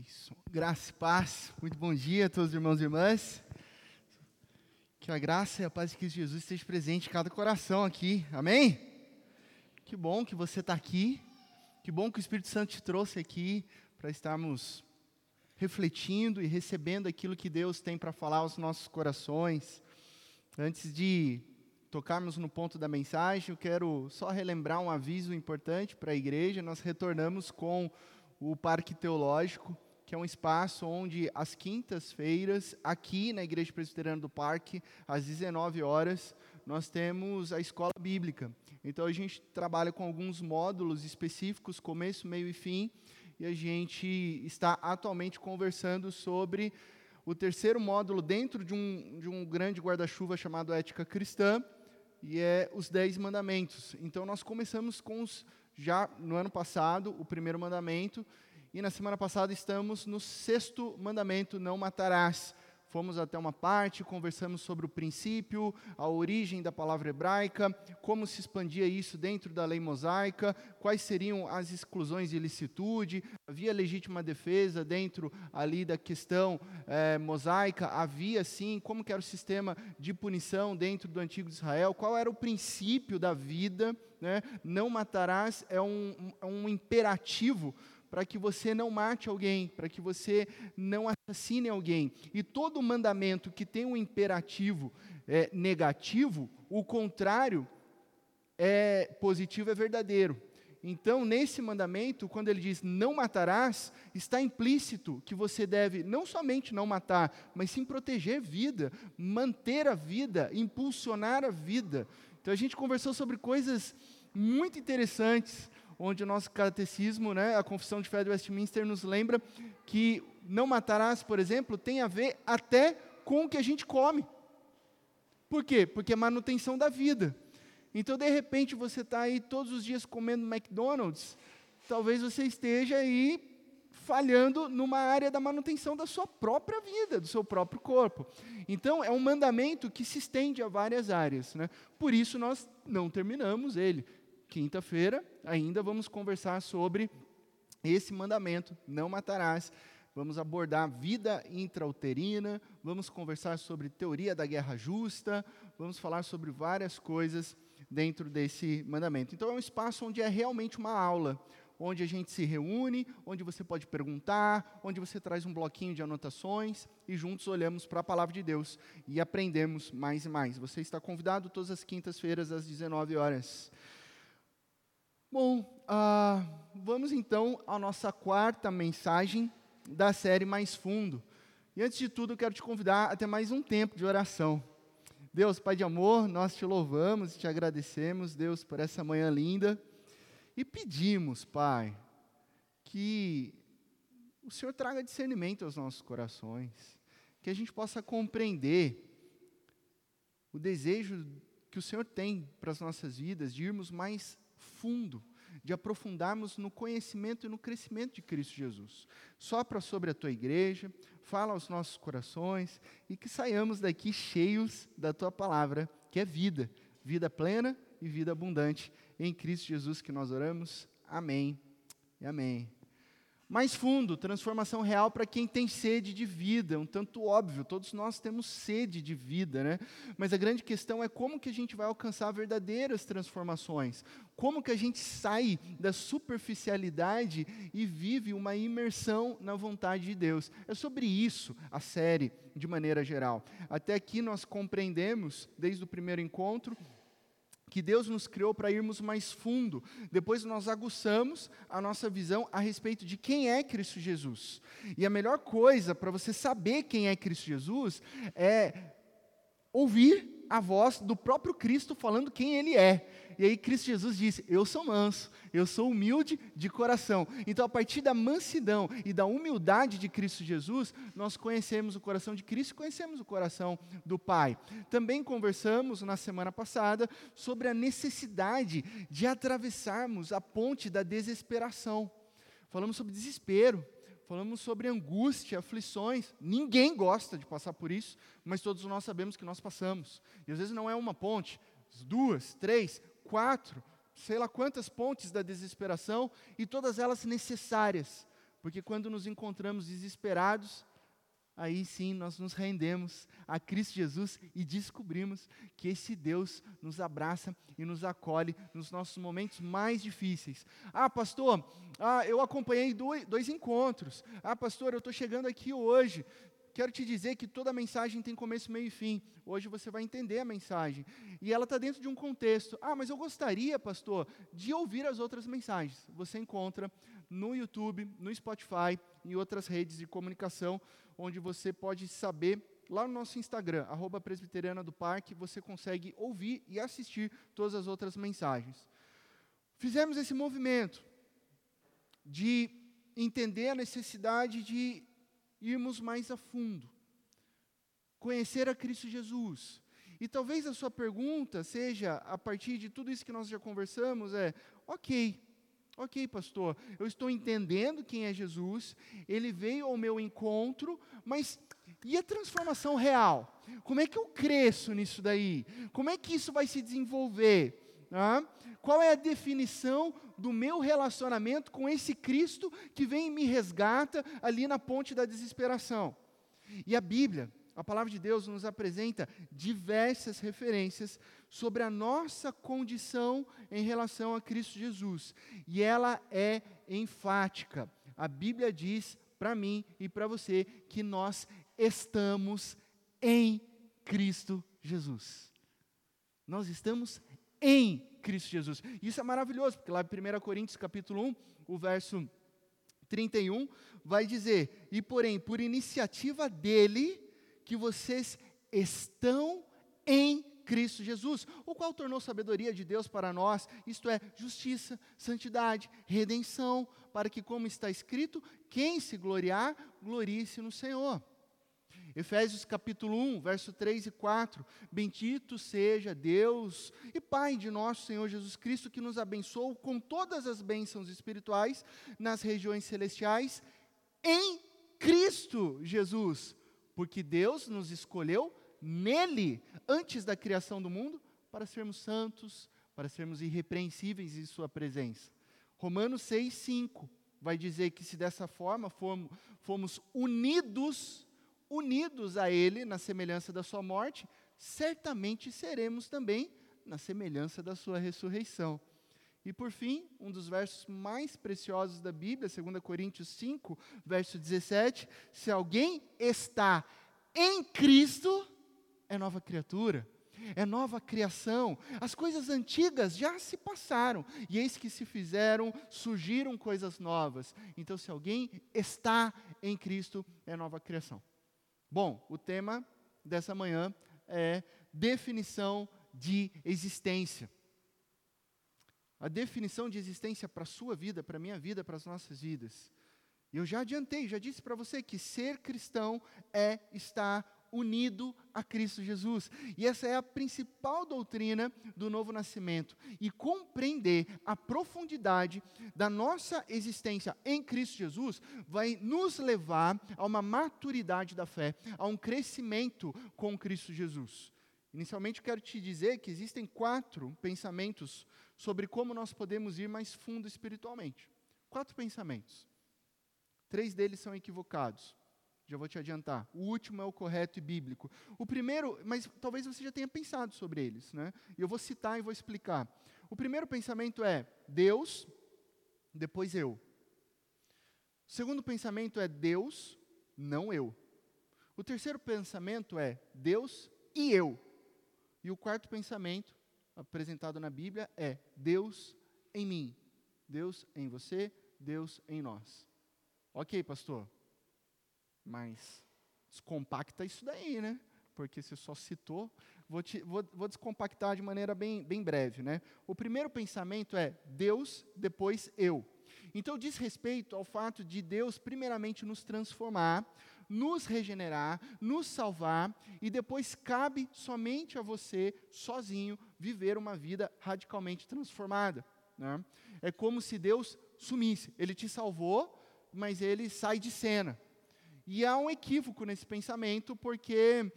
isso. Graça e paz. Muito bom dia a todos os irmãos e irmãs. Que a graça e a paz de Cristo Jesus esteja presente em cada coração aqui. Amém? Que bom que você está aqui. Que bom que o Espírito Santo te trouxe aqui para estarmos refletindo e recebendo aquilo que Deus tem para falar aos nossos corações. Antes de tocarmos no ponto da mensagem, eu quero só relembrar um aviso importante para a igreja. Nós retornamos com o Parque Teológico, que é um espaço onde, às quintas-feiras, aqui na Igreja Presbiteriana do Parque, às 19 horas, nós temos a escola bíblica. Então, a gente trabalha com alguns módulos específicos, começo, meio e fim, e a gente está atualmente conversando sobre o terceiro módulo dentro de um, de um grande guarda-chuva chamado Ética Cristã, e é os Dez Mandamentos. Então, nós começamos com os já no ano passado, o primeiro mandamento, e na semana passada estamos no sexto mandamento: não matarás. Fomos até uma parte, conversamos sobre o princípio, a origem da palavra hebraica, como se expandia isso dentro da lei mosaica, quais seriam as exclusões de ilicitude, havia legítima defesa dentro ali da questão é, mosaica, havia sim, como que era o sistema de punição dentro do antigo Israel, qual era o princípio da vida, né? não matarás é um, é um imperativo para que você não mate alguém, para que você não assassine alguém. E todo mandamento que tem um imperativo é, negativo, o contrário é positivo, é verdadeiro. Então, nesse mandamento, quando ele diz não matarás, está implícito que você deve não somente não matar, mas sim proteger vida, manter a vida, impulsionar a vida. Então, a gente conversou sobre coisas muito interessantes onde o nosso catecismo, né, a Confissão de Fé de Westminster, nos lembra que não matarás, por exemplo, tem a ver até com o que a gente come. Por quê? Porque é manutenção da vida. Então, de repente, você está aí todos os dias comendo McDonald's, talvez você esteja aí falhando numa área da manutenção da sua própria vida, do seu próprio corpo. Então, é um mandamento que se estende a várias áreas. Né? Por isso, nós não terminamos ele. Quinta-feira, ainda vamos conversar sobre esse mandamento: não matarás. Vamos abordar vida intrauterina, vamos conversar sobre teoria da guerra justa, vamos falar sobre várias coisas dentro desse mandamento. Então, é um espaço onde é realmente uma aula, onde a gente se reúne, onde você pode perguntar, onde você traz um bloquinho de anotações e juntos olhamos para a palavra de Deus e aprendemos mais e mais. Você está convidado todas as quintas-feiras às 19 horas. Bom, uh, vamos então à nossa quarta mensagem da série Mais Fundo. E antes de tudo, eu quero te convidar a ter mais um tempo de oração. Deus, Pai de amor, nós te louvamos e te agradecemos, Deus, por essa manhã linda. E pedimos, Pai, que o Senhor traga discernimento aos nossos corações, que a gente possa compreender o desejo que o Senhor tem para as nossas vidas, de irmos mais de aprofundarmos no conhecimento e no crescimento de Cristo Jesus. Sopra sobre a tua igreja, fala aos nossos corações e que saiamos daqui cheios da tua palavra, que é vida, vida plena e vida abundante. Em Cristo Jesus que nós oramos. Amém e amém. Mais fundo, transformação real para quem tem sede de vida, um tanto óbvio, todos nós temos sede de vida, né? Mas a grande questão é como que a gente vai alcançar verdadeiras transformações, como que a gente sai da superficialidade e vive uma imersão na vontade de Deus. É sobre isso a série, de maneira geral. Até aqui nós compreendemos, desde o primeiro encontro, que Deus nos criou para irmos mais fundo. Depois nós aguçamos a nossa visão a respeito de quem é Cristo Jesus. E a melhor coisa para você saber quem é Cristo Jesus é ouvir a voz do próprio Cristo falando quem ele é. E aí Cristo Jesus disse: Eu sou manso, eu sou humilde de coração. Então, a partir da mansidão e da humildade de Cristo Jesus, nós conhecemos o coração de Cristo e conhecemos o coração do Pai. Também conversamos na semana passada sobre a necessidade de atravessarmos a ponte da desesperação. Falamos sobre desespero, falamos sobre angústia, aflições. Ninguém gosta de passar por isso, mas todos nós sabemos que nós passamos. E às vezes não é uma ponte, duas, três, quatro, sei lá quantas pontes da desesperação, e todas elas necessárias Porque quando nos encontramos desesperados, aí sim nós nos rendemos a Cristo Jesus e descobrimos que esse Deus nos abraça e nos acolhe nos nossos momentos mais difíceis. Ah, pastor, ah, eu acompanhei dois, dois encontros. Ah, pastor, eu estou chegando aqui hoje. Quero te dizer que toda mensagem tem começo, meio e fim. Hoje você vai entender a mensagem. E ela está dentro de um contexto. Ah, mas eu gostaria, pastor, de ouvir as outras mensagens. Você encontra no YouTube, no Spotify, em outras redes de comunicação onde você pode saber lá no nosso Instagram, arroba presbiteriana do parque, você consegue ouvir e assistir todas as outras mensagens. Fizemos esse movimento de entender a necessidade de irmos mais a fundo, conhecer a Cristo Jesus. E talvez a sua pergunta seja, a partir de tudo isso que nós já conversamos, é: ok, Ok, pastor, eu estou entendendo quem é Jesus, ele veio ao meu encontro, mas e a transformação real? Como é que eu cresço nisso daí? Como é que isso vai se desenvolver? Ah, qual é a definição do meu relacionamento com esse Cristo que vem e me resgata ali na ponte da desesperação? E a Bíblia, a palavra de Deus nos apresenta diversas referências sobre a nossa condição em relação a Cristo Jesus. E ela é enfática. A Bíblia diz para mim e para você que nós estamos em Cristo Jesus. Nós estamos em Cristo Jesus. Isso é maravilhoso, porque lá em 1 Coríntios capítulo 1, o verso 31 vai dizer: "E porém, por iniciativa dele, que vocês estão em Cristo Jesus, o qual tornou sabedoria de Deus para nós, isto é, justiça, santidade, redenção, para que, como está escrito, quem se gloriar, glorie-se no Senhor. Efésios capítulo 1, verso 3 e 4. Bendito seja Deus e Pai de nosso Senhor Jesus Cristo, que nos abençoou com todas as bênçãos espirituais nas regiões celestiais, em Cristo Jesus porque Deus nos escolheu nele, antes da criação do mundo, para sermos santos, para sermos irrepreensíveis em Sua presença. Romanos 6, 5 vai dizer que se dessa forma fomos, fomos unidos, unidos a Ele na semelhança da Sua morte, certamente seremos também na semelhança da Sua ressurreição. E por fim, um dos versos mais preciosos da Bíblia, 2 Coríntios 5, verso 17: se alguém está em Cristo, é nova criatura, é nova criação. As coisas antigas já se passaram, e eis que se fizeram, surgiram coisas novas. Então, se alguém está em Cristo, é nova criação. Bom, o tema dessa manhã é definição de existência a definição de existência para a sua vida, para a minha vida, para as nossas vidas. E eu já adiantei, já disse para você que ser cristão é estar unido a Cristo Jesus. E essa é a principal doutrina do novo nascimento. E compreender a profundidade da nossa existência em Cristo Jesus vai nos levar a uma maturidade da fé, a um crescimento com Cristo Jesus. Inicialmente, quero te dizer que existem quatro pensamentos sobre como nós podemos ir mais fundo espiritualmente. Quatro pensamentos. Três deles são equivocados. Já vou te adiantar. O último é o correto e bíblico. O primeiro, mas talvez você já tenha pensado sobre eles, né? E eu vou citar e vou explicar. O primeiro pensamento é Deus, depois eu. O segundo pensamento é Deus, não eu. O terceiro pensamento é Deus e eu. E o quarto pensamento apresentado na Bíblia é Deus em mim, Deus em você, Deus em nós. Ok, pastor, mas descompacta isso daí, né? Porque você só citou, vou, te, vou, vou descompactar de maneira bem, bem breve, né? O primeiro pensamento é Deus, depois eu. Então diz respeito ao fato de Deus primeiramente nos transformar, nos regenerar, nos salvar, e depois cabe somente a você, sozinho, viver uma vida radicalmente transformada. Né? É como se Deus sumisse. Ele te salvou, mas ele sai de cena. E há um equívoco nesse pensamento, porque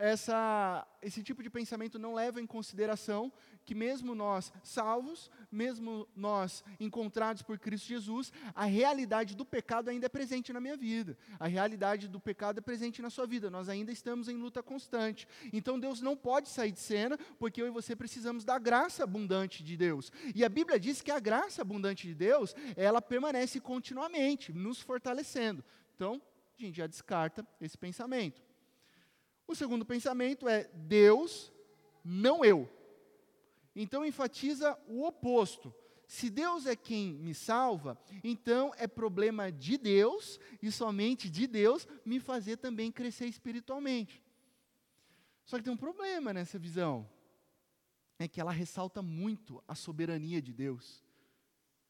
essa, esse tipo de pensamento não leva em consideração que, mesmo nós salvos, mesmo nós encontrados por Cristo Jesus, a realidade do pecado ainda é presente na minha vida, a realidade do pecado é presente na sua vida, nós ainda estamos em luta constante. Então Deus não pode sair de cena, porque eu e você precisamos da graça abundante de Deus. E a Bíblia diz que a graça abundante de Deus, ela permanece continuamente, nos fortalecendo. Então, a gente já descarta esse pensamento. O segundo pensamento é Deus, não eu. Então enfatiza o oposto. Se Deus é quem me salva, então é problema de Deus e somente de Deus me fazer também crescer espiritualmente. Só que tem um problema nessa visão. É que ela ressalta muito a soberania de Deus.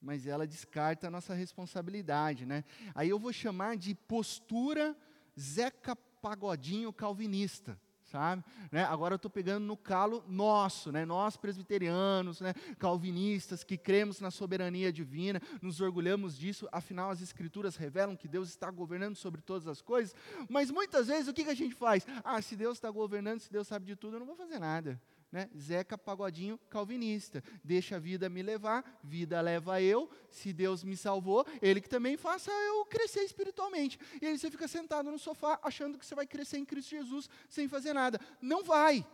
Mas ela descarta a nossa responsabilidade, né? Aí eu vou chamar de postura Zeca pagodinho calvinista, sabe? Né? Agora eu estou pegando no calo nosso, né? nós presbiterianos, né? calvinistas, que cremos na soberania divina, nos orgulhamos disso, afinal as escrituras revelam que Deus está governando sobre todas as coisas, mas muitas vezes o que, que a gente faz? Ah, se Deus está governando, se Deus sabe de tudo, eu não vou fazer nada né? Zeca Pagodinho calvinista. Deixa a vida me levar, vida leva eu. Se Deus me salvou, Ele que também faça eu crescer espiritualmente. E aí você fica sentado no sofá achando que você vai crescer em Cristo Jesus sem fazer nada. Não vai.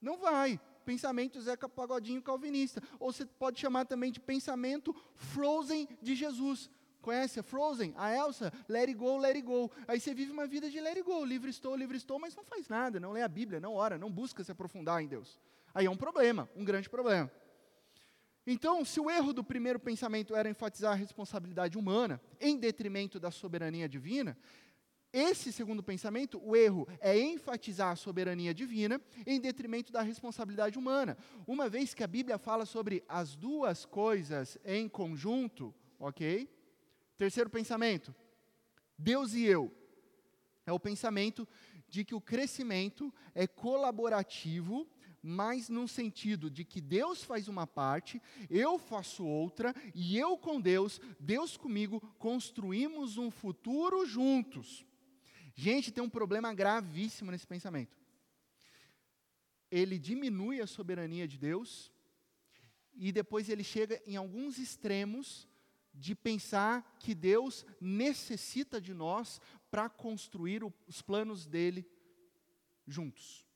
Não vai. Pensamento Zeca Pagodinho calvinista. Ou você pode chamar também de pensamento Frozen de Jesus. Conhece a Frozen? A Elsa? Let it go, let it go. Aí você vive uma vida de let it go, livre estou, livre estou, mas não faz nada, não lê a Bíblia, não ora, não busca se aprofundar em Deus. Aí é um problema, um grande problema. Então, se o erro do primeiro pensamento era enfatizar a responsabilidade humana em detrimento da soberania divina, esse segundo pensamento, o erro é enfatizar a soberania divina em detrimento da responsabilidade humana. Uma vez que a Bíblia fala sobre as duas coisas em conjunto, ok? Terceiro pensamento, Deus e eu. É o pensamento de que o crescimento é colaborativo, mas num sentido de que Deus faz uma parte, eu faço outra, e eu com Deus, Deus comigo, construímos um futuro juntos. Gente, tem um problema gravíssimo nesse pensamento. Ele diminui a soberania de Deus, e depois ele chega em alguns extremos de pensar que Deus necessita de nós para construir o, os planos dele juntos.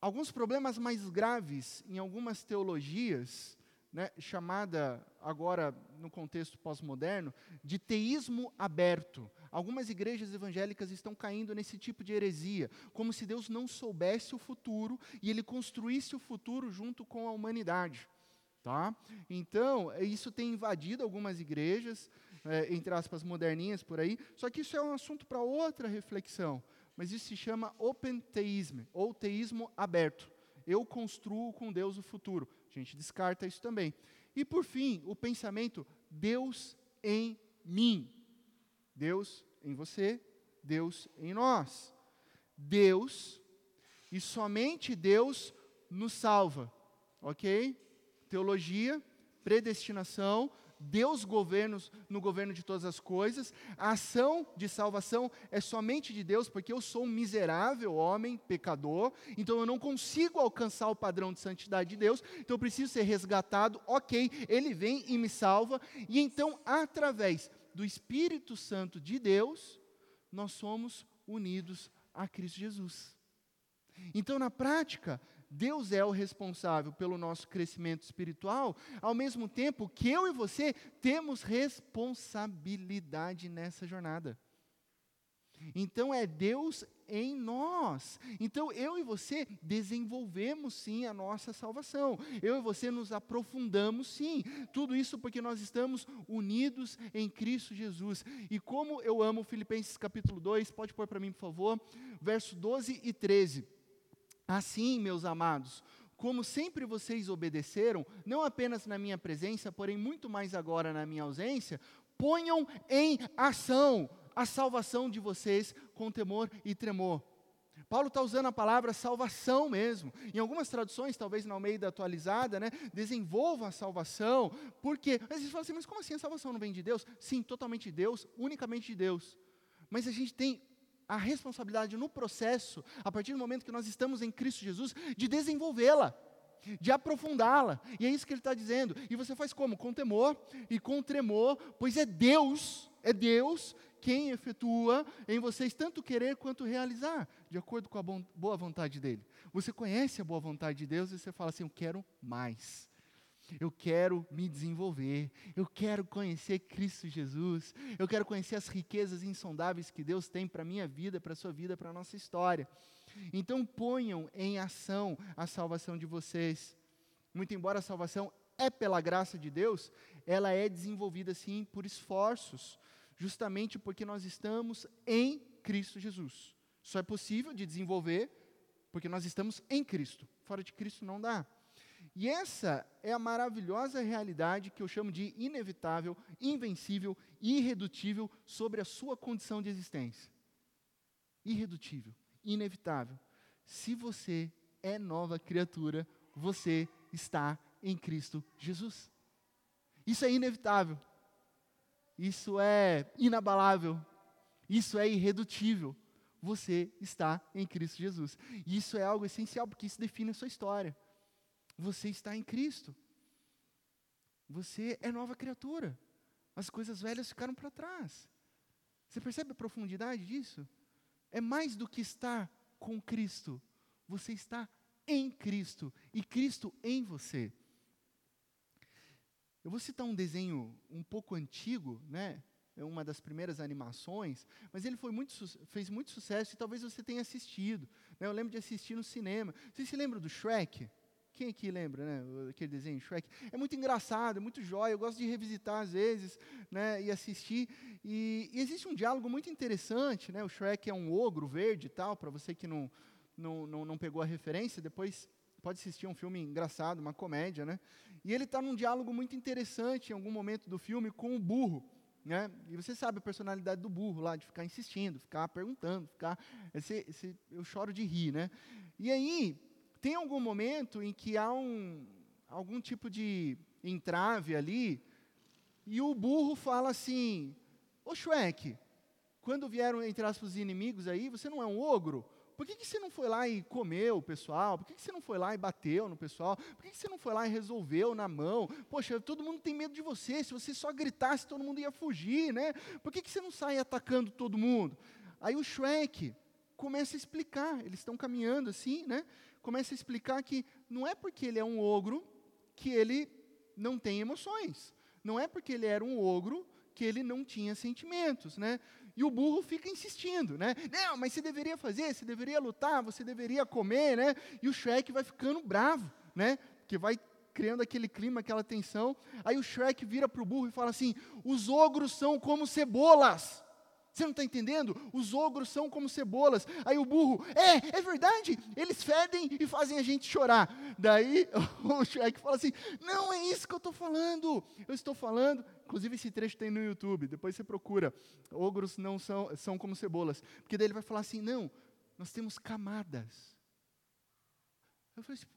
Alguns problemas mais graves em algumas teologias, né, chamada agora no contexto pós-moderno de teísmo aberto. Algumas igrejas evangélicas estão caindo nesse tipo de heresia, como se Deus não soubesse o futuro e ele construísse o futuro junto com a humanidade. Tá? Então, isso tem invadido algumas igrejas, é, entre aspas, moderninhas por aí, só que isso é um assunto para outra reflexão. Mas isso se chama open theism, ou teísmo aberto. Eu construo com Deus o futuro. A gente descarta isso também. E por fim, o pensamento Deus em mim. Deus em você, Deus em nós. Deus, e somente Deus nos salva. Ok? Teologia, predestinação, Deus governos no governo de todas as coisas, a ação de salvação é somente de Deus, porque eu sou um miserável homem, pecador, então eu não consigo alcançar o padrão de santidade de Deus, então eu preciso ser resgatado, ok, Ele vem e me salva, e então, através do Espírito Santo de Deus, nós somos unidos a Cristo Jesus. Então, na prática, Deus é o responsável pelo nosso crescimento espiritual, ao mesmo tempo que eu e você temos responsabilidade nessa jornada. Então é Deus em nós. Então eu e você desenvolvemos sim a nossa salvação. Eu e você nos aprofundamos sim. Tudo isso porque nós estamos unidos em Cristo Jesus. E como eu amo Filipenses capítulo 2, pode pôr para mim, por favor, verso 12 e 13. Assim, meus amados, como sempre vocês obedeceram, não apenas na minha presença, porém muito mais agora na minha ausência, ponham em ação a salvação de vocês com temor e tremor. Paulo está usando a palavra salvação mesmo. Em algumas traduções, talvez na Almeida atualizada, né, desenvolva a salvação. Porque, às vezes fala assim, mas como assim a salvação não vem de Deus? Sim, totalmente de Deus, unicamente de Deus. Mas a gente tem a responsabilidade no processo, a partir do momento que nós estamos em Cristo Jesus, de desenvolvê-la, de aprofundá-la. E é isso que ele está dizendo. E você faz como? Com temor e com tremor, pois é Deus, é Deus quem efetua em vocês tanto querer quanto realizar, de acordo com a boa vontade dele. Você conhece a boa vontade de Deus e você fala assim: Eu quero mais. Eu quero me desenvolver, eu quero conhecer Cristo Jesus, eu quero conhecer as riquezas insondáveis que Deus tem para a minha vida, para a sua vida, para a nossa história. Então ponham em ação a salvação de vocês. Muito embora a salvação é pela graça de Deus, ela é desenvolvida sim por esforços, justamente porque nós estamos em Cristo Jesus. Só é possível de desenvolver porque nós estamos em Cristo. Fora de Cristo não dá. E essa é a maravilhosa realidade que eu chamo de inevitável, invencível, irredutível sobre a sua condição de existência. Irredutível, inevitável. Se você é nova criatura, você está em Cristo Jesus. Isso é inevitável isso é inabalável, isso é irredutível. Você está em Cristo Jesus. E isso é algo essencial, porque isso define a sua história. Você está em Cristo. Você é nova criatura. As coisas velhas ficaram para trás. Você percebe a profundidade disso? É mais do que estar com Cristo. Você está em Cristo e Cristo em você. Eu vou citar um desenho um pouco antigo, né? É uma das primeiras animações, mas ele foi muito, fez muito sucesso e talvez você tenha assistido. Né? Eu lembro de assistir no cinema. Você se lembra do Shrek? Quem aqui lembra, né? Aquele desenho Shrek. É muito engraçado, é muito jóia. Eu gosto de revisitar às vezes, né? E assistir. E, e existe um diálogo muito interessante, né? O Shrek é um ogro verde e tal. Para você que não, não, não, não pegou a referência, depois pode assistir um filme engraçado, uma comédia, né? E ele está num diálogo muito interessante em algum momento do filme com o burro. Né? E você sabe a personalidade do burro lá, de ficar insistindo, ficar perguntando, ficar. Esse, esse, eu choro de rir, né? E aí, tem algum momento em que há um, algum tipo de entrave ali, e o burro fala assim: Ô Shrek, quando vieram, entre aspas, os inimigos aí, você não é um ogro? Por que, que você não foi lá e comeu o pessoal? Por que, que você não foi lá e bateu no pessoal? Por que, que você não foi lá e resolveu na mão? Poxa, todo mundo tem medo de você. Se você só gritasse, todo mundo ia fugir, né? Por que, que você não sai atacando todo mundo? Aí o Shrek começa a explicar. Eles estão caminhando assim, né? Começa a explicar que não é porque ele é um ogro que ele não tem emoções. Não é porque ele era um ogro que ele não tinha sentimentos, né? E o burro fica insistindo, né? Não, mas você deveria fazer, você deveria lutar, você deveria comer, né? E o Shrek vai ficando bravo, né? Que vai criando aquele clima, aquela tensão. Aí o Shrek vira para o burro e fala assim: os ogros são como cebolas. Você não está entendendo? Os ogros são como cebolas. Aí o burro, é, é verdade, eles fedem e fazem a gente chorar. Daí o Shrek fala assim: não é isso que eu estou falando. Eu estou falando, inclusive esse trecho tem no YouTube, depois você procura. Ogros não são, são como cebolas. Porque daí ele vai falar assim: não, nós temos camadas. Eu falei assim: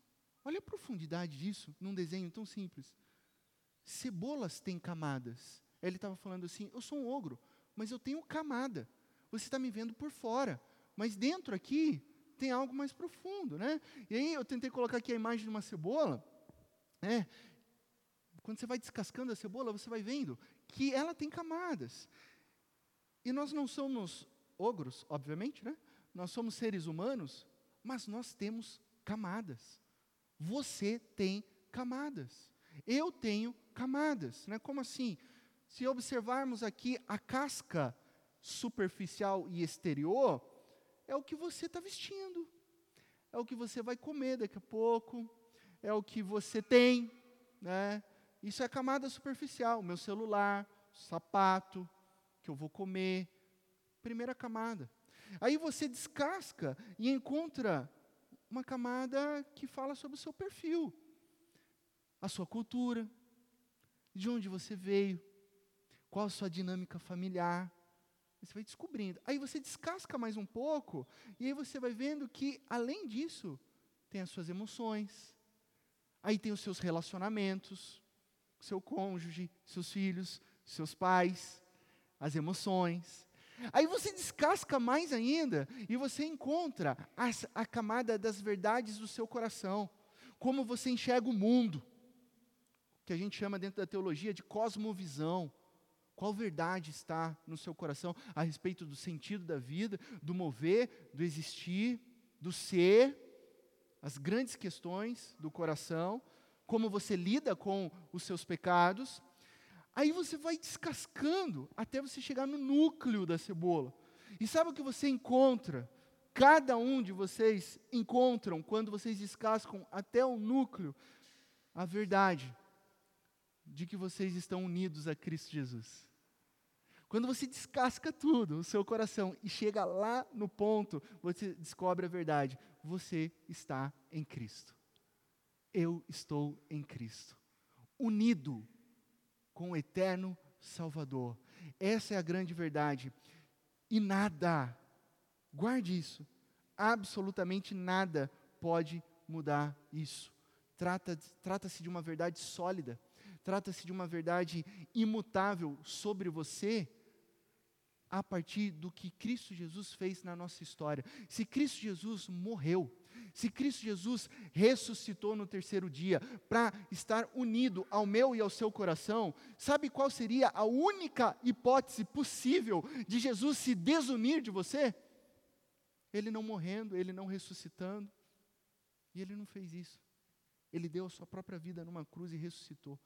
olha a profundidade disso num desenho tão simples. Cebolas têm camadas. Ele estava falando assim: eu sou um ogro mas eu tenho camada. Você está me vendo por fora, mas dentro aqui tem algo mais profundo, né? E aí eu tentei colocar aqui a imagem de uma cebola, né? Quando você vai descascando a cebola, você vai vendo que ela tem camadas. E nós não somos ogros, obviamente, né? Nós somos seres humanos, mas nós temos camadas. Você tem camadas. Eu tenho camadas, né? Como assim? Se observarmos aqui a casca superficial e exterior, é o que você está vestindo, é o que você vai comer daqui a pouco, é o que você tem, né? Isso é camada superficial, meu celular, sapato, que eu vou comer, primeira camada. Aí você descasca e encontra uma camada que fala sobre o seu perfil, a sua cultura, de onde você veio, qual a sua dinâmica familiar. Você vai descobrindo. Aí você descasca mais um pouco, e aí você vai vendo que, além disso, tem as suas emoções, aí tem os seus relacionamentos, seu cônjuge, seus filhos, seus pais, as emoções. Aí você descasca mais ainda e você encontra as, a camada das verdades do seu coração, como você enxerga o mundo, que a gente chama dentro da teologia de cosmovisão. Qual verdade está no seu coração a respeito do sentido da vida, do mover, do existir, do ser, as grandes questões do coração, como você lida com os seus pecados. Aí você vai descascando até você chegar no núcleo da cebola. E sabe o que você encontra? Cada um de vocês encontram, quando vocês descascam até o núcleo, a verdade de que vocês estão unidos a Cristo Jesus. Quando você descasca tudo, o seu coração, e chega lá no ponto, você descobre a verdade. Você está em Cristo. Eu estou em Cristo. Unido com o eterno Salvador. Essa é a grande verdade. E nada, guarde isso, absolutamente nada pode mudar isso. Trata-se trata de uma verdade sólida, trata-se de uma verdade imutável sobre você a partir do que Cristo Jesus fez na nossa história. Se Cristo Jesus morreu, se Cristo Jesus ressuscitou no terceiro dia para estar unido ao meu e ao seu coração, sabe qual seria a única hipótese possível de Jesus se desunir de você? Ele não morrendo, ele não ressuscitando. E ele não fez isso. Ele deu a sua própria vida numa cruz e ressuscitou.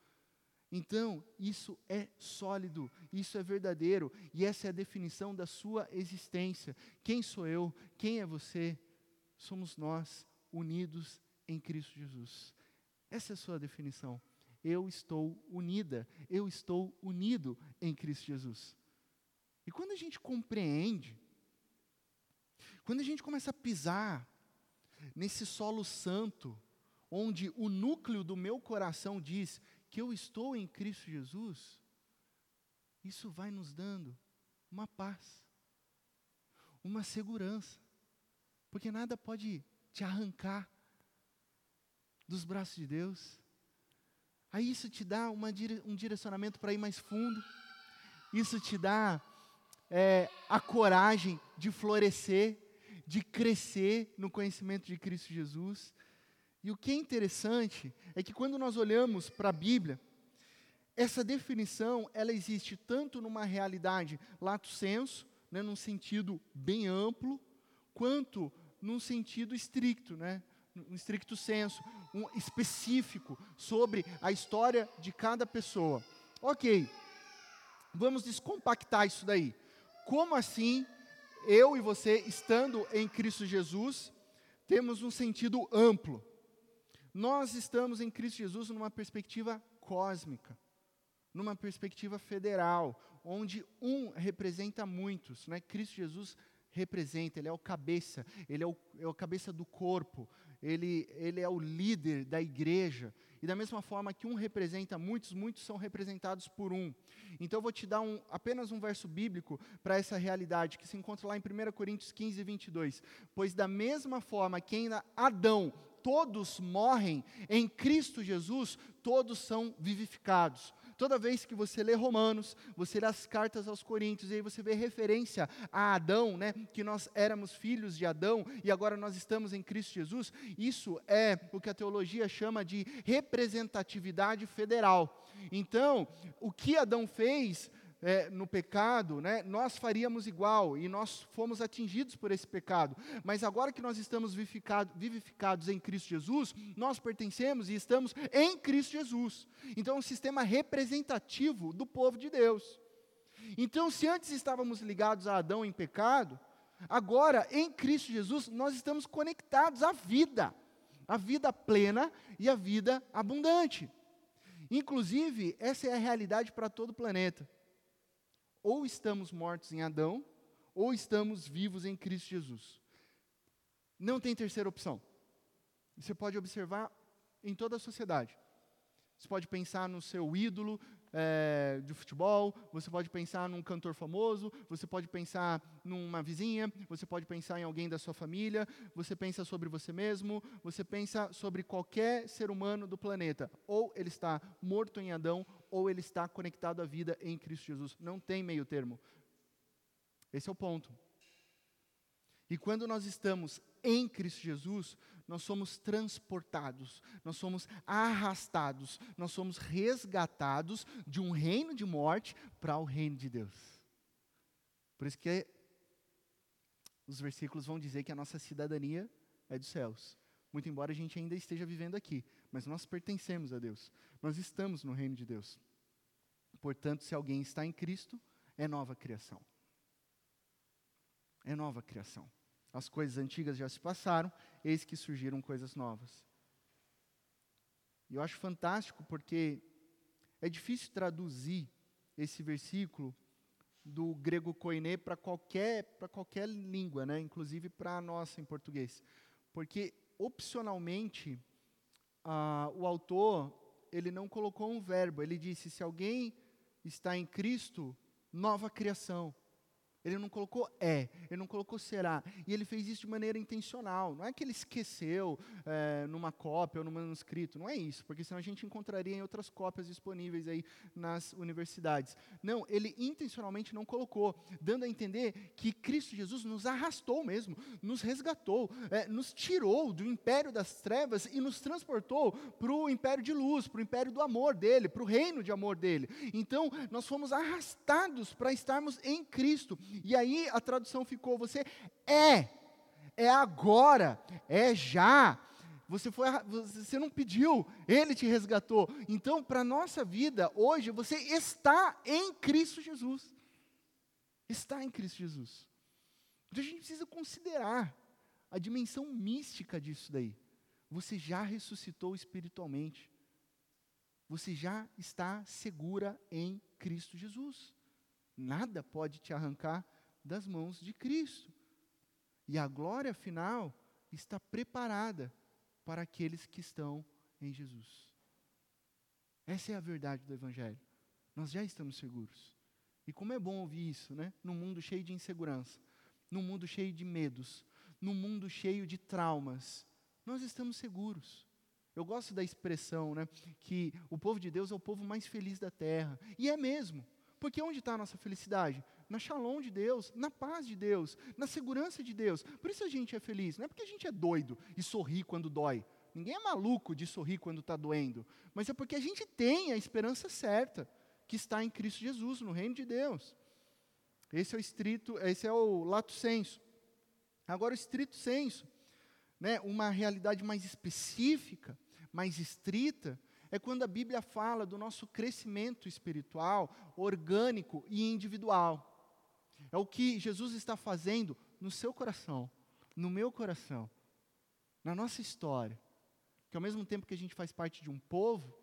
Então, isso é sólido, isso é verdadeiro, e essa é a definição da sua existência. Quem sou eu? Quem é você? Somos nós, unidos em Cristo Jesus. Essa é a sua definição. Eu estou unida, eu estou unido em Cristo Jesus. E quando a gente compreende, quando a gente começa a pisar nesse solo santo, onde o núcleo do meu coração diz: que eu estou em Cristo Jesus, isso vai nos dando uma paz, uma segurança, porque nada pode te arrancar dos braços de Deus. Aí isso te dá uma, um direcionamento para ir mais fundo, isso te dá é, a coragem de florescer, de crescer no conhecimento de Cristo Jesus. E o que é interessante é que quando nós olhamos para a Bíblia, essa definição, ela existe tanto numa realidade lato senso, né, num sentido bem amplo, quanto num sentido estricto, né, no estricto senso, um específico sobre a história de cada pessoa. Ok, vamos descompactar isso daí. Como assim, eu e você, estando em Cristo Jesus, temos um sentido amplo? Nós estamos em Cristo Jesus numa perspectiva cósmica, numa perspectiva federal, onde um representa muitos, né? Cristo Jesus representa, ele é o cabeça, ele é o, é cabeça do corpo, ele, ele é o líder da igreja. E da mesma forma que um representa muitos, muitos são representados por um. Então eu vou te dar um, apenas um verso bíblico para essa realidade, que se encontra lá em 1 Coríntios 15, 22. Pois da mesma forma que ainda Adão todos morrem, em Cristo Jesus, todos são vivificados. Toda vez que você lê Romanos, você lê as cartas aos Coríntios, e aí você vê referência a Adão, né, que nós éramos filhos de Adão e agora nós estamos em Cristo Jesus, isso é o que a teologia chama de representatividade federal. Então, o que Adão fez é, no pecado, né, nós faríamos igual e nós fomos atingidos por esse pecado. Mas agora que nós estamos vivificado, vivificados em Cristo Jesus, nós pertencemos e estamos em Cristo Jesus. Então é um sistema representativo do povo de Deus. Então, se antes estávamos ligados a Adão em pecado, agora em Cristo Jesus nós estamos conectados à vida, à vida plena e à vida abundante. Inclusive, essa é a realidade para todo o planeta ou estamos mortos em Adão, ou estamos vivos em Cristo Jesus. Não tem terceira opção. Você pode observar em toda a sociedade. Você pode pensar no seu ídolo é, de futebol, você pode pensar num cantor famoso, você pode pensar numa vizinha, você pode pensar em alguém da sua família, você pensa sobre você mesmo, você pensa sobre qualquer ser humano do planeta. Ou ele está morto em Adão, ou ele está conectado à vida em Cristo Jesus. Não tem meio termo. Esse é o ponto. E quando nós estamos em Cristo Jesus, nós somos transportados, nós somos arrastados, nós somos resgatados de um reino de morte para o reino de Deus. Por isso que os versículos vão dizer que a nossa cidadania é dos céus. Muito embora a gente ainda esteja vivendo aqui, mas nós pertencemos a Deus. Nós estamos no reino de Deus. Portanto, se alguém está em Cristo, é nova criação. É nova criação. As coisas antigas já se passaram, eis que surgiram coisas novas. E eu acho fantástico porque é difícil traduzir esse versículo do grego koiné para qualquer, qualquer língua, né? inclusive para a nossa em português. Porque, opcionalmente, o autor ele não colocou um verbo, ele disse: se alguém está em Cristo, nova criação. Ele não colocou é, ele não colocou será. E ele fez isso de maneira intencional. Não é que ele esqueceu é, numa cópia ou no manuscrito. Não é isso, porque senão a gente encontraria em outras cópias disponíveis aí nas universidades. Não, ele intencionalmente não colocou, dando a entender que Cristo Jesus nos arrastou mesmo, nos resgatou, é, nos tirou do império das trevas e nos transportou para o império de luz, para o império do amor dele, para o reino de amor dele. Então, nós fomos arrastados para estarmos em Cristo. E aí a tradução ficou: você é, é agora, é já. Você, foi, você não pediu, Ele te resgatou. Então, para a nossa vida, hoje, você está em Cristo Jesus. Está em Cristo Jesus. Então, a gente precisa considerar a dimensão mística disso daí. Você já ressuscitou espiritualmente. Você já está segura em Cristo Jesus. Nada pode te arrancar das mãos de Cristo. E a glória final está preparada para aqueles que estão em Jesus. Essa é a verdade do Evangelho. Nós já estamos seguros. E como é bom ouvir isso, né? Num mundo cheio de insegurança, num mundo cheio de medos, num mundo cheio de traumas, nós estamos seguros. Eu gosto da expressão, né, que o povo de Deus é o povo mais feliz da terra. E é mesmo. Porque onde está a nossa felicidade? Na shalom de Deus, na paz de Deus, na segurança de Deus. Por isso a gente é feliz. Não é porque a gente é doido e sorri quando dói. Ninguém é maluco de sorrir quando está doendo. Mas é porque a gente tem a esperança certa, que está em Cristo Jesus, no reino de Deus. Esse é o estrito, esse é o lato senso. Agora o estrito senso, né, uma realidade mais específica, mais estrita, é quando a Bíblia fala do nosso crescimento espiritual, orgânico e individual. É o que Jesus está fazendo no seu coração, no meu coração, na nossa história. Que ao mesmo tempo que a gente faz parte de um povo,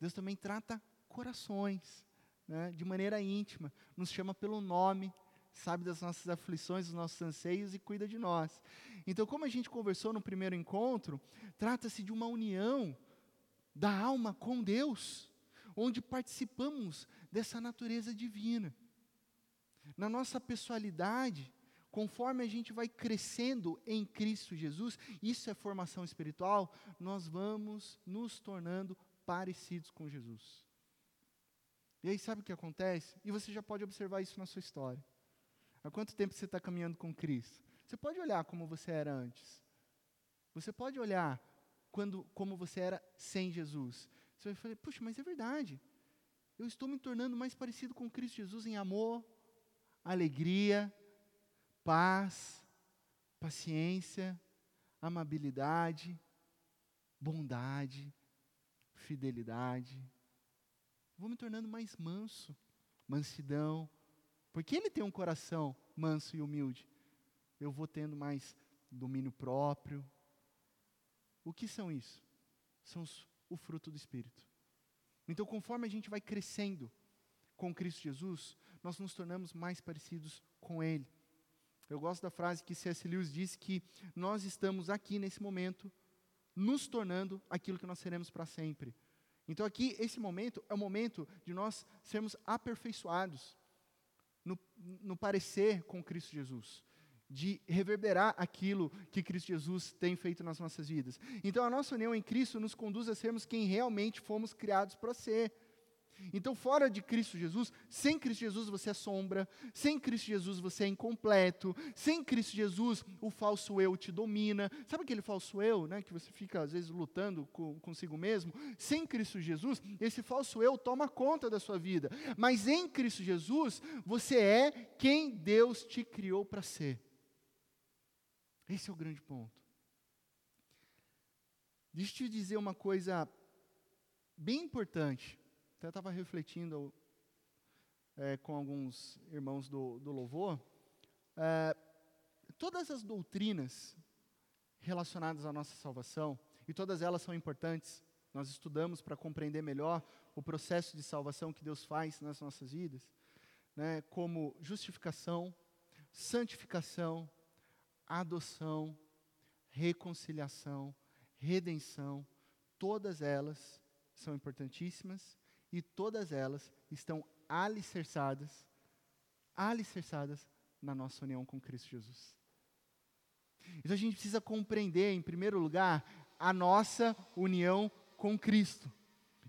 Deus também trata corações, né, de maneira íntima, nos chama pelo nome, sabe das nossas aflições, dos nossos anseios e cuida de nós. Então, como a gente conversou no primeiro encontro, trata-se de uma união da alma com Deus, onde participamos dessa natureza divina. Na nossa pessoalidade, conforme a gente vai crescendo em Cristo Jesus, isso é formação espiritual, nós vamos nos tornando parecidos com Jesus. E aí, sabe o que acontece? E você já pode observar isso na sua história. Há quanto tempo você está caminhando com Cristo? Você pode olhar como você era antes. Você pode olhar quando, como você era sem Jesus. Você vai falar, puxa, mas é verdade. Eu estou me tornando mais parecido com Cristo Jesus em amor, alegria, paz, paciência, amabilidade, bondade, fidelidade. Vou me tornando mais manso, mansidão, porque ele tem um coração manso e humilde. Eu vou tendo mais domínio próprio, o que são isso? São os, o fruto do Espírito. Então, conforme a gente vai crescendo com Cristo Jesus, nós nos tornamos mais parecidos com Ele. Eu gosto da frase que C.S. Lewis disse que nós estamos aqui nesse momento nos tornando aquilo que nós seremos para sempre. Então aqui esse momento é o momento de nós sermos aperfeiçoados no, no parecer com Cristo Jesus de reverberar aquilo que Cristo Jesus tem feito nas nossas vidas. Então, a nossa união em Cristo nos conduz a sermos quem realmente fomos criados para ser. Então, fora de Cristo Jesus, sem Cristo Jesus você é sombra, sem Cristo Jesus você é incompleto, sem Cristo Jesus o falso eu te domina. Sabe aquele falso eu, né, que você fica às vezes lutando com, consigo mesmo? Sem Cristo Jesus, esse falso eu toma conta da sua vida. Mas em Cristo Jesus, você é quem Deus te criou para ser. Esse é o grande ponto. Deixa eu te dizer uma coisa bem importante até estava refletindo é, com alguns irmãos do, do louvor. É, todas as doutrinas relacionadas à nossa salvação, e todas elas são importantes, nós estudamos para compreender melhor o processo de salvação que Deus faz nas nossas vidas, né, como justificação, santificação, adoção, reconciliação, redenção, todas elas são importantíssimas e todas elas estão alicerçadas, alicerçadas na nossa união com Cristo Jesus. Então a gente precisa compreender, em primeiro lugar, a nossa união com Cristo.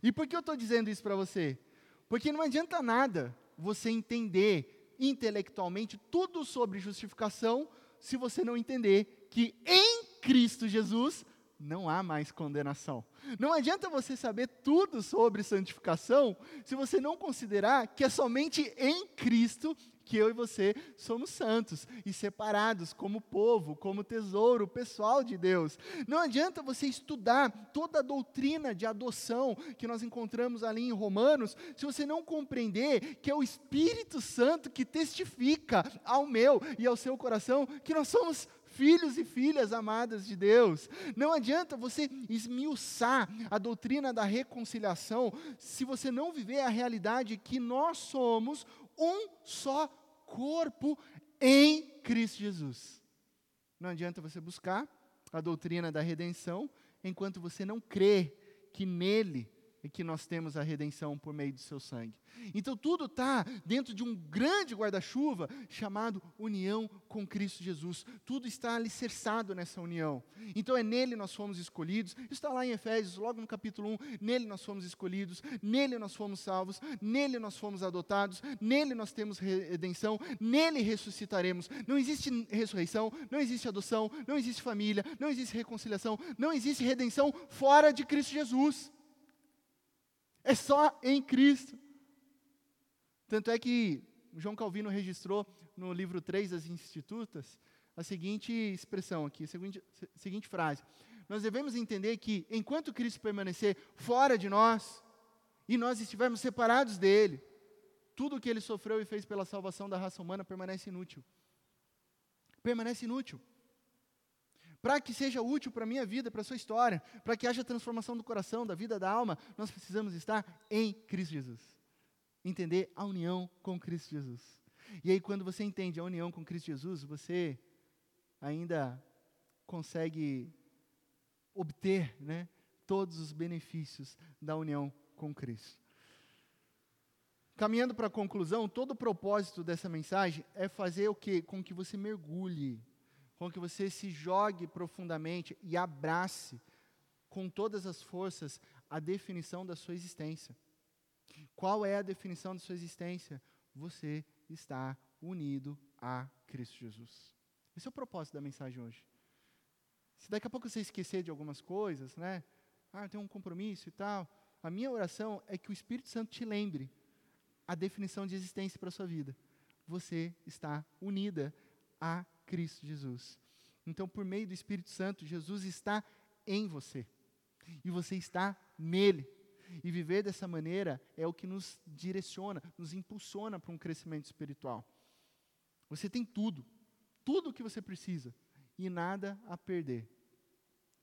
E por que eu estou dizendo isso para você? Porque não adianta nada você entender intelectualmente tudo sobre justificação se você não entender que em Cristo Jesus não há mais condenação. Não adianta você saber tudo sobre santificação se você não considerar que é somente em Cristo que eu e você somos santos e separados como povo, como tesouro pessoal de Deus. Não adianta você estudar toda a doutrina de adoção que nós encontramos ali em Romanos, se você não compreender que é o Espírito Santo que testifica ao meu e ao seu coração que nós somos filhos e filhas amadas de Deus. Não adianta você esmiuçar a doutrina da reconciliação se você não viver a realidade que nós somos um só corpo em Cristo Jesus. Não adianta você buscar a doutrina da redenção enquanto você não crê que nele que nós temos a redenção por meio do seu sangue. Então tudo está dentro de um grande guarda-chuva chamado união com Cristo Jesus. Tudo está alicerçado nessa união. Então é nele nós fomos escolhidos. Está lá em Efésios, logo no capítulo 1. Nele nós fomos escolhidos, nele nós fomos salvos, nele nós fomos adotados, nele nós temos redenção, nele ressuscitaremos. Não existe ressurreição, não existe adoção, não existe família, não existe reconciliação, não existe redenção fora de Cristo Jesus. É só em Cristo. Tanto é que João Calvino registrou no livro 3 das Institutas a seguinte expressão aqui, a seguinte, a seguinte frase. Nós devemos entender que enquanto Cristo permanecer fora de nós e nós estivermos separados dele, tudo o que ele sofreu e fez pela salvação da raça humana permanece inútil. Permanece inútil para que seja útil para a minha vida, para a sua história, para que haja transformação do coração, da vida, da alma, nós precisamos estar em Cristo Jesus. Entender a união com Cristo Jesus. E aí, quando você entende a união com Cristo Jesus, você ainda consegue obter né, todos os benefícios da união com Cristo. Caminhando para a conclusão, todo o propósito dessa mensagem é fazer o quê? Com que você mergulhe com que você se jogue profundamente e abrace com todas as forças a definição da sua existência. Qual é a definição da sua existência? Você está unido a Cristo Jesus. Esse é o propósito da mensagem hoje. Se daqui a pouco você esquecer de algumas coisas, né? Ah, tenho um compromisso e tal. A minha oração é que o Espírito Santo te lembre a definição de existência para a sua vida. Você está unida a Cristo Jesus. Então, por meio do Espírito Santo, Jesus está em você. E você está nele. E viver dessa maneira é o que nos direciona, nos impulsiona para um crescimento espiritual. Você tem tudo, tudo o que você precisa e nada a perder.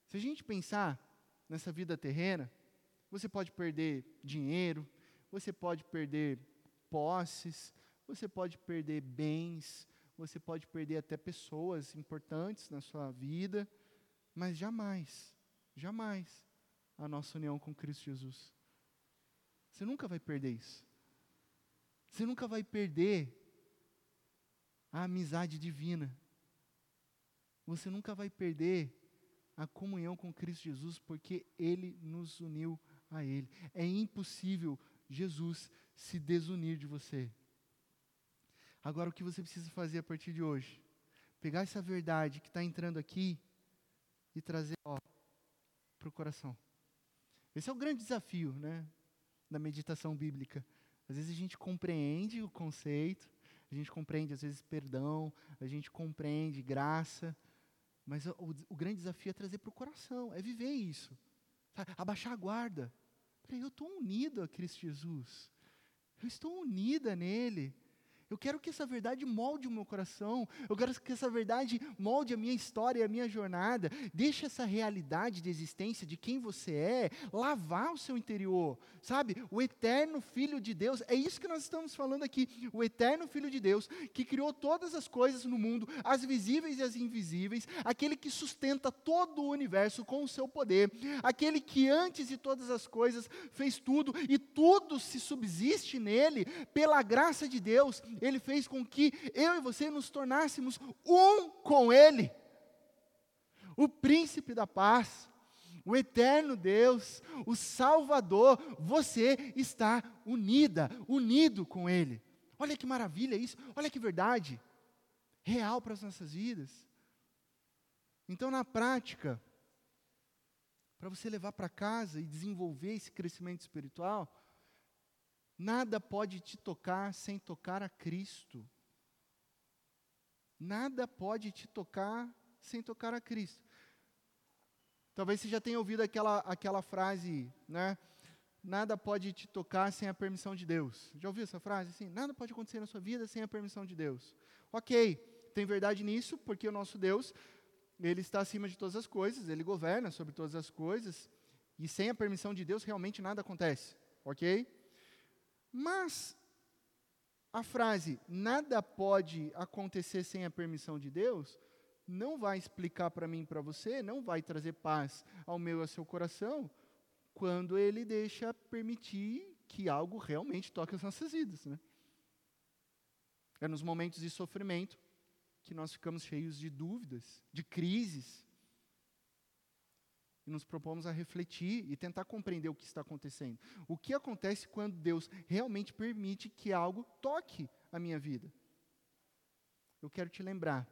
Se a gente pensar nessa vida terrena, você pode perder dinheiro, você pode perder posses, você pode perder bens, você pode perder até pessoas importantes na sua vida, mas jamais, jamais a nossa união com Cristo Jesus. Você nunca vai perder isso. Você nunca vai perder a amizade divina. Você nunca vai perder a comunhão com Cristo Jesus, porque Ele nos uniu a Ele. É impossível Jesus se desunir de você. Agora, o que você precisa fazer a partir de hoje? Pegar essa verdade que está entrando aqui e trazer para o coração. Esse é o grande desafio né, da meditação bíblica. Às vezes a gente compreende o conceito, a gente compreende, às vezes, perdão, a gente compreende graça, mas o, o grande desafio é trazer para o coração, é viver isso, abaixar a guarda. Peraí, eu estou unido a Cristo Jesus, eu estou unida nele, eu quero que essa verdade molde o meu coração. Eu quero que essa verdade molde a minha história, a minha jornada. Deixe essa realidade de existência de quem você é lavar o seu interior. Sabe? O eterno Filho de Deus, é isso que nós estamos falando aqui. O eterno Filho de Deus, que criou todas as coisas no mundo, as visíveis e as invisíveis, aquele que sustenta todo o universo com o seu poder, aquele que antes de todas as coisas fez tudo e tudo se subsiste nele, pela graça de Deus ele fez com que eu e você nos tornássemos um com Ele. O príncipe da paz, o eterno Deus, o Salvador, você está unida, unido com Ele. Olha que maravilha isso, olha que verdade real para as nossas vidas. Então, na prática, para você levar para casa e desenvolver esse crescimento espiritual, Nada pode te tocar sem tocar a Cristo. Nada pode te tocar sem tocar a Cristo. Talvez você já tenha ouvido aquela, aquela frase, né? Nada pode te tocar sem a permissão de Deus. Já ouviu essa frase? Assim, nada pode acontecer na sua vida sem a permissão de Deus. Ok, tem verdade nisso, porque o nosso Deus, Ele está acima de todas as coisas, Ele governa sobre todas as coisas, e sem a permissão de Deus realmente nada acontece. Ok? Mas a frase nada pode acontecer sem a permissão de Deus não vai explicar para mim e para você, não vai trazer paz ao meu e ao seu coração, quando ele deixa permitir que algo realmente toque as nossas vidas. Né? É nos momentos de sofrimento que nós ficamos cheios de dúvidas, de crises, e nos propomos a refletir e tentar compreender o que está acontecendo. O que acontece quando Deus realmente permite que algo toque a minha vida? Eu quero te lembrar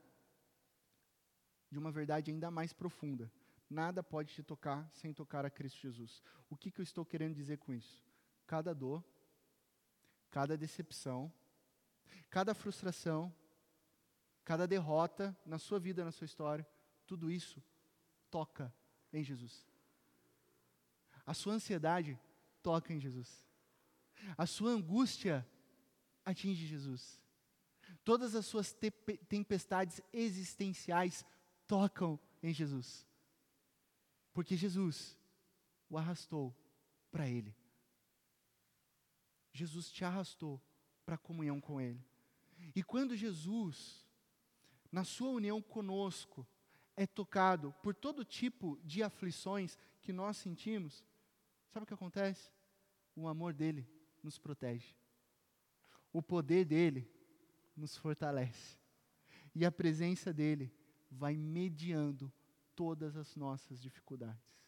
de uma verdade ainda mais profunda. Nada pode te tocar sem tocar a Cristo Jesus. O que, que eu estou querendo dizer com isso? Cada dor, cada decepção, cada frustração, cada derrota na sua vida, na sua história, tudo isso toca em Jesus. A sua ansiedade toca em Jesus. A sua angústia atinge Jesus. Todas as suas te tempestades existenciais tocam em Jesus. Porque Jesus o arrastou para Ele. Jesus te arrastou para a comunhão com Ele. E quando Jesus, na sua união conosco, é tocado por todo tipo de aflições que nós sentimos, sabe o que acontece? O amor dele nos protege. O poder dele nos fortalece. E a presença dele vai mediando todas as nossas dificuldades.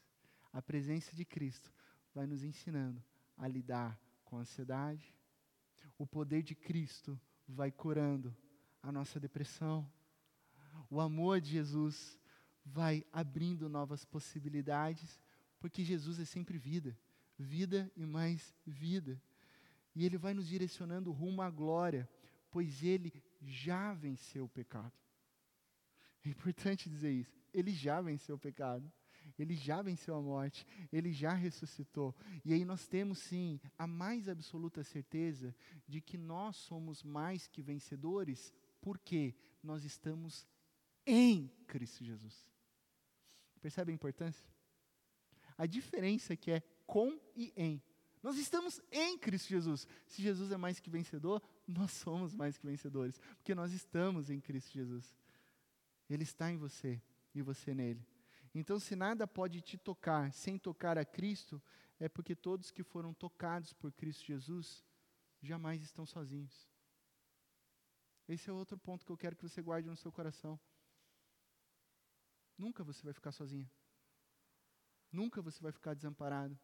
A presença de Cristo vai nos ensinando a lidar com a ansiedade. O poder de Cristo vai curando a nossa depressão. O amor de Jesus vai abrindo novas possibilidades, porque Jesus é sempre vida, vida e mais vida. E Ele vai nos direcionando rumo à glória, pois Ele já venceu o pecado. É importante dizer isso. Ele já venceu o pecado. Ele já venceu a morte, ele já ressuscitou. E aí nós temos sim a mais absoluta certeza de que nós somos mais que vencedores, porque nós estamos em Cristo Jesus. Percebe a importância? A diferença que é com e em. Nós estamos em Cristo Jesus. Se Jesus é mais que vencedor, nós somos mais que vencedores, porque nós estamos em Cristo Jesus. Ele está em você e você nele. Então, se nada pode te tocar sem tocar a Cristo, é porque todos que foram tocados por Cristo Jesus jamais estão sozinhos. Esse é outro ponto que eu quero que você guarde no seu coração. Nunca você vai ficar sozinha. Nunca você vai ficar desamparado.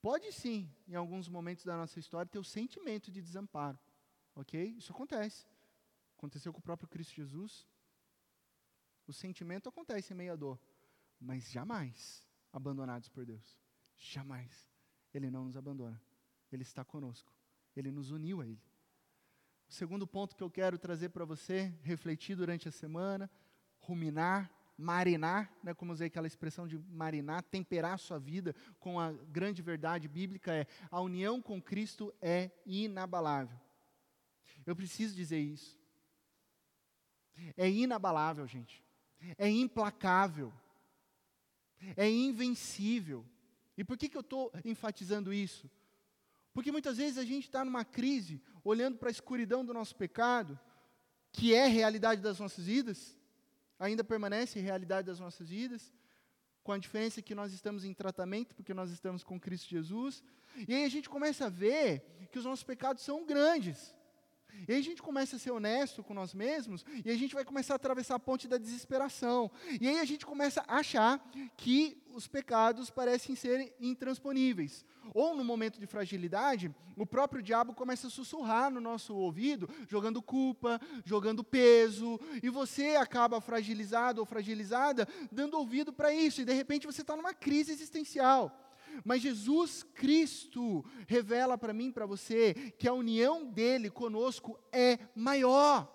pode sim, em alguns momentos da nossa história, ter o sentimento de desamparo. Ok? Isso acontece. Aconteceu com o próprio Cristo Jesus. O sentimento acontece em meio à dor. Mas jamais abandonados por Deus. Jamais. Ele não nos abandona. Ele está conosco. Ele nos uniu a Ele. O segundo ponto que eu quero trazer para você, refletir durante a semana, ruminar, marinar, né, como usei aquela expressão de marinar, temperar a sua vida com a grande verdade bíblica é: a união com Cristo é inabalável. Eu preciso dizer isso. É inabalável, gente. É implacável. É invencível. E por que, que eu estou enfatizando isso? Porque muitas vezes a gente está numa crise, olhando para a escuridão do nosso pecado, que é realidade das nossas vidas, ainda permanece realidade das nossas vidas, com a diferença que nós estamos em tratamento, porque nós estamos com Cristo Jesus, e aí a gente começa a ver que os nossos pecados são grandes. E aí a gente começa a ser honesto com nós mesmos, e a gente vai começar a atravessar a ponte da desesperação. E aí a gente começa a achar que os pecados parecem ser intransponíveis. Ou no momento de fragilidade, o próprio diabo começa a sussurrar no nosso ouvido, jogando culpa, jogando peso, e você acaba fragilizado ou fragilizada, dando ouvido para isso, e de repente você está numa crise existencial. Mas Jesus Cristo revela para mim, para você, que a união dele conosco é maior.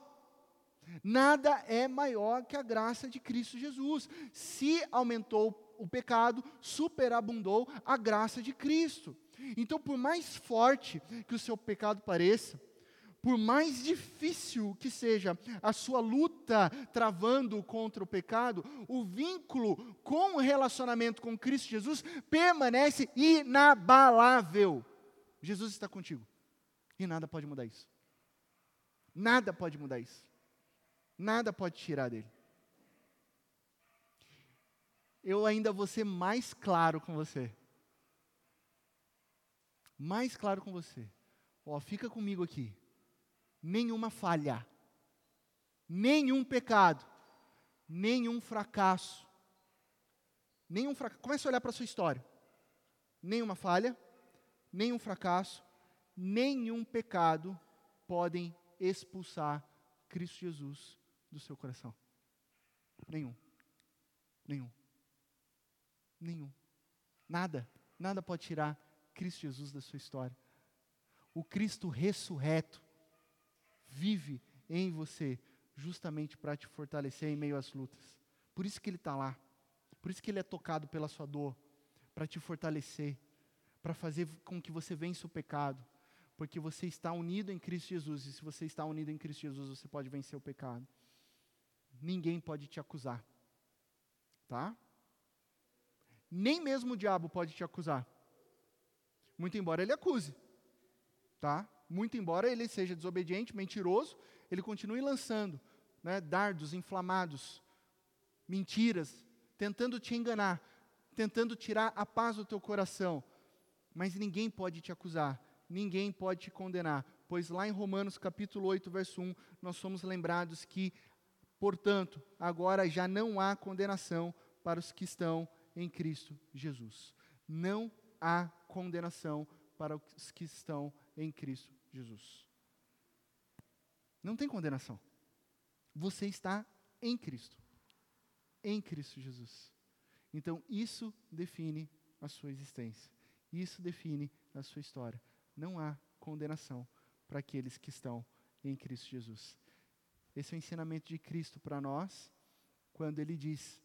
Nada é maior que a graça de Cristo Jesus. Se aumentou o pecado, superabundou a graça de Cristo. Então, por mais forte que o seu pecado pareça, por mais difícil que seja a sua luta travando contra o pecado, o vínculo com o relacionamento com Cristo Jesus permanece inabalável. Jesus está contigo. E nada pode mudar isso. Nada pode mudar isso. Nada pode tirar dele. Eu ainda vou ser mais claro com você. Mais claro com você. Ó, fica comigo aqui nenhuma falha, nenhum pecado, nenhum fracasso. Nenhum fracasso. Comece a olhar para a sua história. Nenhuma falha, nenhum fracasso, nenhum pecado podem expulsar Cristo Jesus do seu coração. Nenhum. Nenhum. Nenhum. Nada. Nada pode tirar Cristo Jesus da sua história. O Cristo ressurreto vive em você, justamente para te fortalecer em meio às lutas. Por isso que Ele está lá. Por isso que Ele é tocado pela sua dor, para te fortalecer, para fazer com que você vença o pecado, porque você está unido em Cristo Jesus, e se você está unido em Cristo Jesus, você pode vencer o pecado. Ninguém pode te acusar, tá? Nem mesmo o diabo pode te acusar, muito embora ele acuse, tá? Muito embora ele seja desobediente, mentiroso, ele continue lançando né, dardos inflamados, mentiras, tentando te enganar, tentando tirar a paz do teu coração. Mas ninguém pode te acusar, ninguém pode te condenar, pois lá em Romanos capítulo 8, verso 1, nós somos lembrados que, portanto, agora já não há condenação para os que estão em Cristo Jesus. Não há condenação para os que estão em Cristo Jesus. Não tem condenação. Você está em Cristo. Em Cristo Jesus. Então, isso define a sua existência. Isso define a sua história. Não há condenação para aqueles que estão em Cristo Jesus. Esse é o ensinamento de Cristo para nós, quando ele diz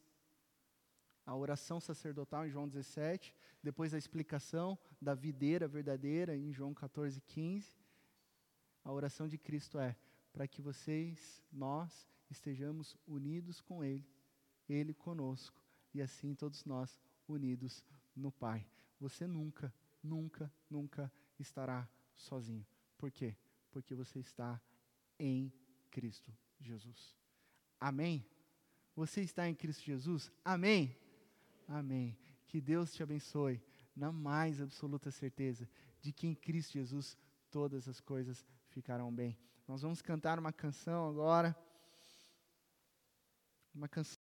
a oração sacerdotal em João 17, depois a explicação da videira verdadeira em João 14, 15, a oração de Cristo é para que vocês, nós, estejamos unidos com Ele, Ele conosco, e assim todos nós unidos no Pai. Você nunca, nunca, nunca estará sozinho. Por quê? Porque você está em Cristo Jesus. Amém? Você está em Cristo Jesus? Amém? Amém. Que Deus te abençoe na mais absoluta certeza de que em Cristo Jesus todas as coisas ficarão bem. Nós vamos cantar uma canção agora. Uma canção.